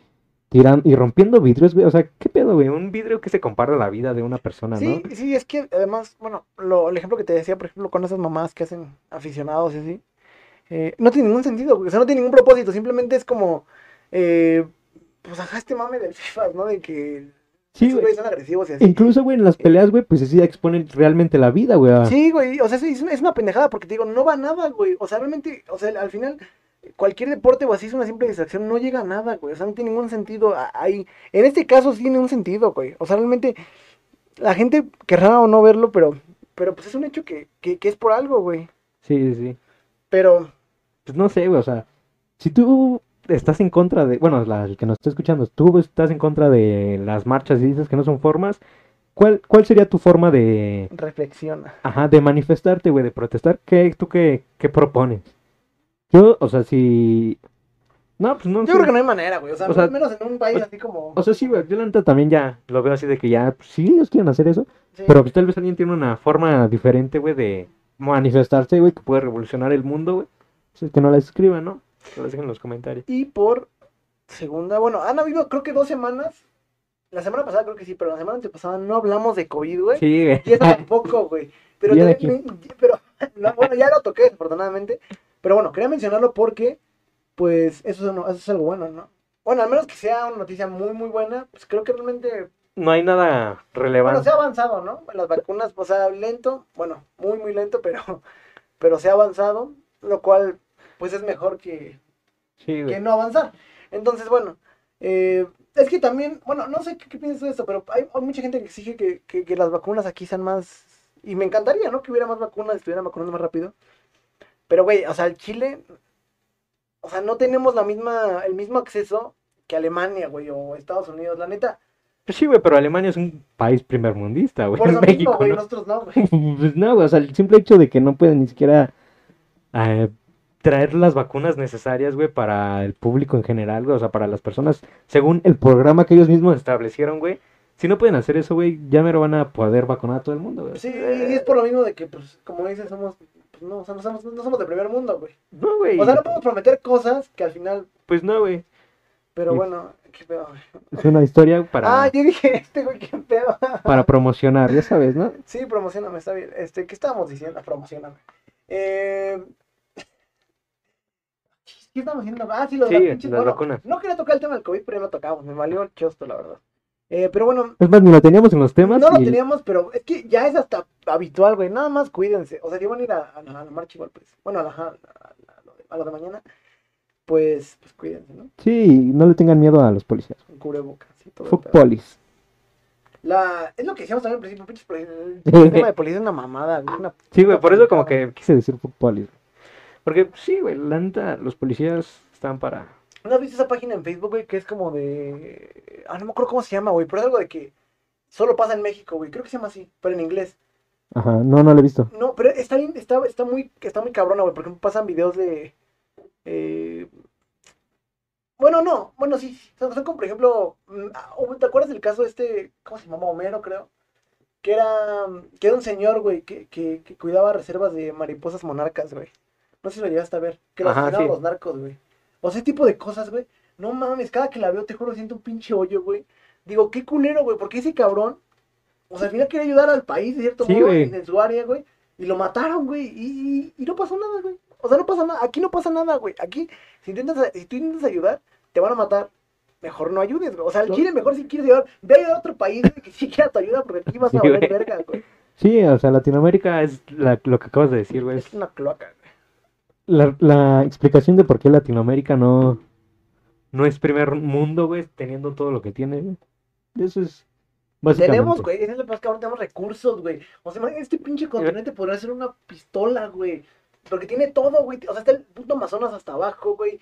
tiran y rompiendo vidrios, güey. O sea, ¿qué pedo, güey? Un vidrio que se compara a la vida de una persona, Sí, ¿no? sí, es que además, bueno, lo, el ejemplo que te decía, por ejemplo, con esas mamás que hacen aficionados y así, eh, no tiene ningún sentido, güey, o sea, no tiene ningún propósito, simplemente es como, eh, pues ajá, este mame del FIFA, ¿no? De que Sí, esos güey. güeyes son agresivos y así. Incluso, güey, en las peleas, güey, pues sí exponen realmente la vida, güey. Sí, güey, o sea, es, es una- pendejada porque te digo, no va nada, güey. O sea, realmente, o sea, al final, cualquier deporte o así es una simple distracción, no llega a nada, güey. O sea, no tiene ningún sentido ahí. En este caso sí tiene un sentido, güey. O sea, realmente, la gente querrá o no verlo, pero, pero pues es un hecho que, que, que es por algo, güey. Sí, sí, sí. Pero, Pues no sé, güey, o sea, si tú estás en contra de, bueno, la, el que nos está escuchando, tú estás en contra de las marchas y dices que no son formas, ¿cuál, cuál sería tu forma de, reflexiona. ajá, de manifestarte, güey, de protestar? ¿Qué, tú qué, qué propones? Yo, o sea, si... No, pues no Yo creo que no hay manera, güey. O sea, O sea, al menos en un país o- así como. O sea, sí, güey, yo la neta también ya lo veo así de que ya, pues, sí, ellos quieren hacer eso, sí. pero pues tal vez alguien tiene una forma diferente, güey, de manifestarse, güey, que puede revolucionar el mundo, güey. Pues que no la escriban, ¿no? Que la dejen en los comentarios. Y por segunda, bueno, han habido creo que dos semanas. La semana pasada creo que sí, pero la semana antepasada no hablamos de COVID, güey. Sí, güey. Y eso tampoco, güey. Pero, [LAUGHS] también- pero [LAUGHS] bueno, ya lo toqué, afortunadamente. Pero bueno, quería mencionarlo porque, pues, eso, es- eso es algo bueno, ¿no? Bueno, al menos que sea una noticia muy, muy buena, pues creo que realmente, No hay nada bueno, relevante. se ha avanzado, ¿no? Las vacunas, o sea, lento, bueno, muy, muy lento, pero, [LAUGHS] pero se ha avanzado, lo cual, pues, es mejor que, Sí, que no avanzar. Entonces, bueno, eh, es que también, bueno, no sé qué, qué piensas de esto, pero hay, hay mucha gente que exige que, que- que las vacunas aquí sean más... Y me encantaría, ¿no? Que hubiera más vacunas, estuvieran vacunando más rápido. Pero, güey, o sea, el Chile, o sea, no tenemos la misma, el mismo acceso que Alemania, güey, o Estados Unidos, la neta. Pues sí, güey, pero Alemania es un país primermundista, güey. Por eso [LAUGHS] México, mismo, güey, ¿no? nosotros no, güey. [LAUGHS] Pues no, güey, o sea, el simple hecho de que no pueden ni siquiera eh, traer las vacunas necesarias, güey, para el público en general, güey, o sea, para las personas, según el programa que ellos mismos establecieron, güey. Si no pueden hacer eso, güey, ya mero van a poder vacunar a todo el mundo, güey. Sí, y es por lo mismo de que, pues, como dices, somos, no, o sea, no somos, no somos de primer mundo, güey. No, güey. O sea, no podemos prometer cosas que al final, Pues no, güey. pero bueno, qué pedo, güey. Es una historia para, Ah, yo dije, [LAUGHS] este güey, qué pedo. para promocionar, ya sabes, ¿no? Sí, promocioname, está bien. Este, ¿qué estábamos diciendo? Promocioname. Eh... ¿Qué estamos haciendo? Ah, sí, lo de Sí, las bueno, vacunas. no quería tocar el tema del COVID, pero ya lo tocamos. Me valió el chosto, la verdad. Eh, pero bueno, Es más, ni lo teníamos en los temas. no lo teníamos, pero es que ya es hasta habitual, güey. Nada más cuídense. O sea, si van a ir a, a la, a la marcha igual, pues. Bueno, a, la, a, lo de, mañana, pues, pues cuídense, ¿no? Sí, no le tengan miedo a los policías. Con cubrebocas y todo. Fuck polis. La, es lo que decíamos también al principio, el tema de policía es una mamada, güey. Una, Sí, güey, por eso como que quise decir fuck polis. Porque sí, güey, la neta, los policías están para... ¿No has visto esa página en Facebook, güey? Que es como de. Ah, no me acuerdo cómo se llama, güey. Pero es algo de que solo pasa en México, güey. Creo que se llama así, pero en inglés. Ajá, no, no lo he visto. No, pero está bien, está, está muy, está muy cabrona, güey. Porque pasan videos de. eh, Bueno, no, bueno, sí. Son, son como, por ejemplo. mm, ah, ¿Te acuerdas del caso de este. ¿Cómo se llamaba? Homero, creo. Que era. Que era un señor, güey, que, que, que cuidaba reservas de mariposas monarcas, güey. No sé si lo llegaste a ver. Que lo Ajá, sí. los narcos, güey. O sea, ese tipo de cosas, güey. No mames, cada que la veo, te juro, siento un pinche hoyo, güey. Digo, qué culero, güey, porque ese cabrón. O sea, al final quería ayudar al país, de cierto Sí, modo, güey. en, su área, güey. Y lo mataron, güey. Y, y, y no pasó nada, güey. O sea, no pasa nada. Aquí no pasa nada, güey. Aquí, si, intentas, si tú intentas ayudar, te van a matar. Mejor no ayudes, güey. O sea, al No. Chile, mejor si quieres ayudar, ve a otro país, güey, que sí quiera tu ayuda, porque aquí vas a Sí, güey. verga, güey. Sí, o sea, Latinoamérica es la- lo que acabas de decir, güey. Es una cloaca, güey. La, la explicación de por qué Latinoamérica no, no es primer mundo, güey, teniendo todo lo que tiene, güey. Eso es. Tenemos, güey, ese es el más cabrón, tenemos recursos, güey. O sea, imagínate, este pinche continente podría ser una pistola, güey. Porque tiene todo, güey. O sea, está el puto Amazonas hasta abajo, güey.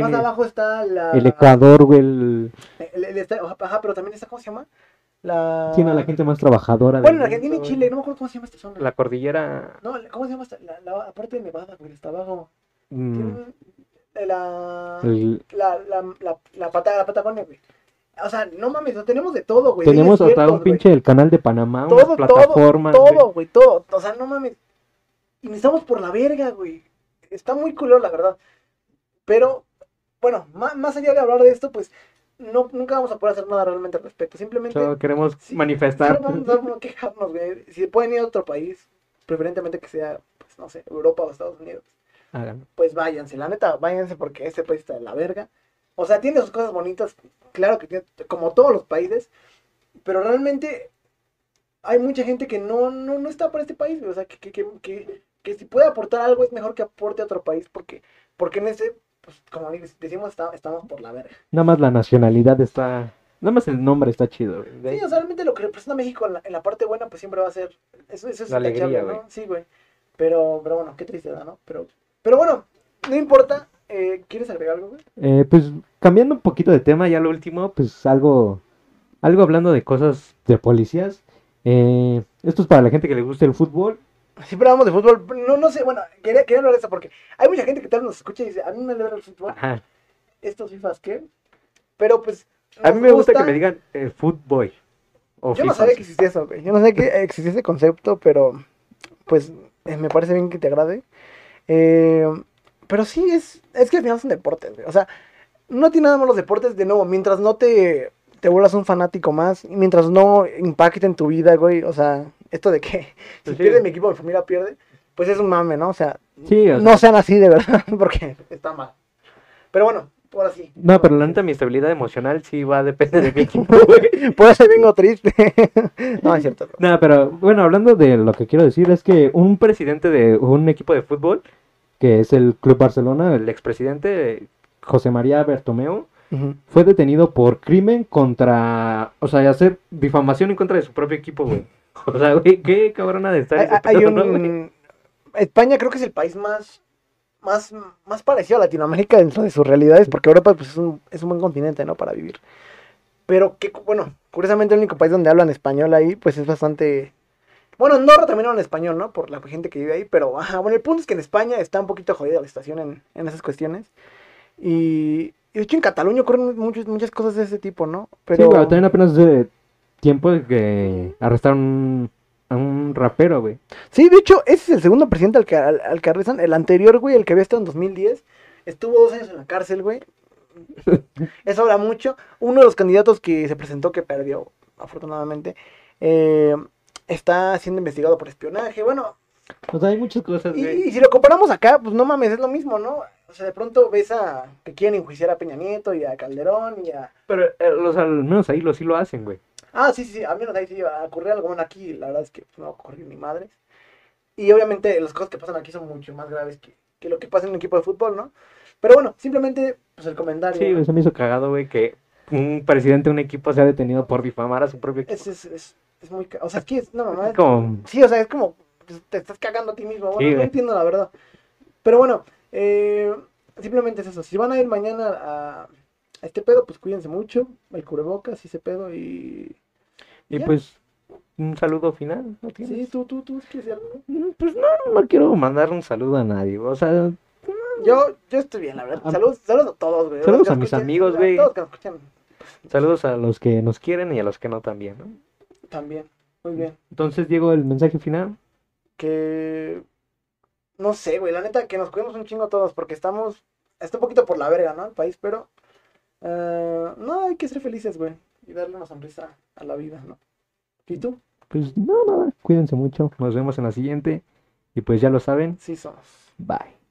Más abajo está la... el Ecuador, güey, el- el- el- está- ajá, pero también está, ¿cómo se llama? La... tiene a la gente más trabajadora. del Bueno, en Argentina y. Chile, no me acuerdo cómo se llama esta zona. La cordillera. No, ¿cómo se llama esta? La, la, la parte de Nevada, güey, está abajo. mm, La... el- La, la, la, la, pata, la Patagonia, güey. O sea, no mames, lo tenemos de todo, güey. tenemos hasta un pinche el canal de Panamá, unas todo, plataformas. todo, güey. todo, güey, todo. O sea, no mames. Y necesitamos por la verga, güey. Está muy culero, la verdad. Pero, bueno, más, más allá de hablar de esto, pues, no, nunca vamos a poder hacer nada realmente al respecto. Simplemente, Solo queremos Sí, manifestar. solo vamos, a quejarnos, güey. Si pueden ir a otro país, preferentemente que sea, pues, no sé, Europa o Estados Unidos, Háganlo. pues váyanse. La neta, váyanse porque este país está de la verga. O sea, tiene sus cosas bonitas, claro que tiene, como todos los países, pero realmente hay mucha gente que no, no, no está para este país, güey. O sea, que, que, que, que, que si puede aportar algo es mejor que aporte a otro país, porque, porque en ese, pues, como decimos, está- estamos por la verga. Nada más la nacionalidad está. Nada más el nombre está chido, güey. Sí, o sea, realmente lo que representa México en la, en la parte buena, pues siempre va a ser. Eso, eso es La alegría, güey. ¿no? Sí, güey. Pero, pero bueno, qué tristeza, ¿no? Pero, pero bueno, no importa. Eh, ¿Quieres agregar algo, güey? Eh, pues cambiando un poquito de tema, ya lo último, pues algo, algo hablando de cosas de policías. Eh, esto es para la gente que le gusta el fútbol. Siempre hablamos de fútbol. No, no sé, bueno, quería, quería hablar de eso porque hay mucha gente que tal vez nos escucha y dice, a mí me alegra el fútbol. Ajá. ¿Estos FIFAs qué? Pero pues. A mí me gusta que me digan eh. O Yo no sabía que existía eso, güey. Yo no sabía que existía ese concepto, pero pues eh, me parece bien que te agrade. Eh, pero sí, es, es que al final son deportes, güey. O sea, no tiene nada más los deportes, de nuevo, mientras no te, te vuelvas un fanático más, mientras no impacte en tu vida, güey. O sea, esto de que si sí. pierde mi equipo, mi familia pierde, pues es un mame, ¿no? O sea, Sí, o sea, no sean así de verdad, [LAUGHS] porque está mal. Pero bueno, ahora sí. No, pero la neta, mi estabilidad emocional sí va a depender de mi [LAUGHS] equipo, güey. Puede ser vengo triste. [LAUGHS] no, es cierto. No, pero bueno, hablando de lo que quiero decir es que un presidente de un equipo de fútbol, que es el Club Barcelona, el expresidente José María Bertomeu, Ujú. fue detenido por crimen contra, o sea, hacer difamación en contra de su propio equipo, güey. [LAUGHS] O sea, güey, qué cabrona de estar Hay, ese hay pedo, ¿no, güey? un... España creo que es el país más, más, más parecido a Latinoamérica dentro de sus realidades, porque Europa pues, es, un, es un buen continente, ¿no? Para vivir. Pero que, bueno, curiosamente el único país donde hablan español ahí, pues es bastante... Bueno, en Andorra también hablan español, ¿no? Por la gente que vive ahí, pero ajá, bueno, el punto es que en España está un poquito jodida la situación en, en esas cuestiones. Y, y de hecho en Cataluña ocurren muchas, muchas cosas de ese tipo, ¿no? Pero... Sí, güey, también apenas hace tiempo de que arrestaron a un rapero, güey. Sí, de hecho, ese es el segundo presidente al que, al, al que arrestan. El anterior, güey, el que había estado en 2010, estuvo dos años en la cárcel, güey. [LAUGHS] Eso habla mucho. Uno de los candidatos que se presentó, que perdió, afortunadamente, eh, está siendo investigado por espionaje. Bueno, O sea, hay muchas cosas, y, güey. y si lo comparamos acá, pues no mames, es lo mismo, ¿no? O sea, de pronto ves a que quieren enjuiciar a Peña Nieto y a Calderón y a... Pero eh, los, al menos ahí lo, sí lo hacen, güey. Ah, sí, sí, sí, al menos ahí sí iba a ocurrir algo. Bueno, aquí la verdad es que pues, no va a ocurrir ni madres. Y obviamente las cosas que pasan aquí son mucho más graves que, que lo que pasa en un equipo de fútbol, ¿no? Pero bueno, simplemente, pues el comentario. Sí, güey, se me hizo cagado, güey, que un presidente de un equipo sea detenido por difamar a su propio equipo. Es, es, es, es muy... O sea, es que es... No, mamá, es- Como, Sí, o sea, es como pues, te estás cagando a ti mismo. Bueno, Sí, no entiendo la verdad. Pero bueno, eh, simplemente es eso. Si van a ir mañana a, a este pedo, pues cuídense mucho. El cubrebocas y ese pedo. Y y Ya. pues, un saludo final, ¿no tienes? sí, tú, tú, tú, ¿quieres decir algo? Mm, Pues no, no quiero mandar un saludo a nadie, o sea, Yo, yo estoy bien, la verdad. Saludos, saludos a todos, güey. Saludos a mis escuchen, amigos, güey. A todos que nos escuchan saludos a los que nos quieren y a los que no también, ¿no? también. Muy bien. Entonces, Diego, el mensaje final. Que... No sé, güey. La neta, que nos cuidemos un chingo todos porque estamos... Está un poquito por la verga, ¿no? El país, pero... eh, no, hay que ser felices, güey. Y darle una sonrisa a la vida, ¿no? ¿Y tú? Pues no, nada, cuídense mucho, nos vemos en la siguiente y pues ya lo saben, Sí somos. bye.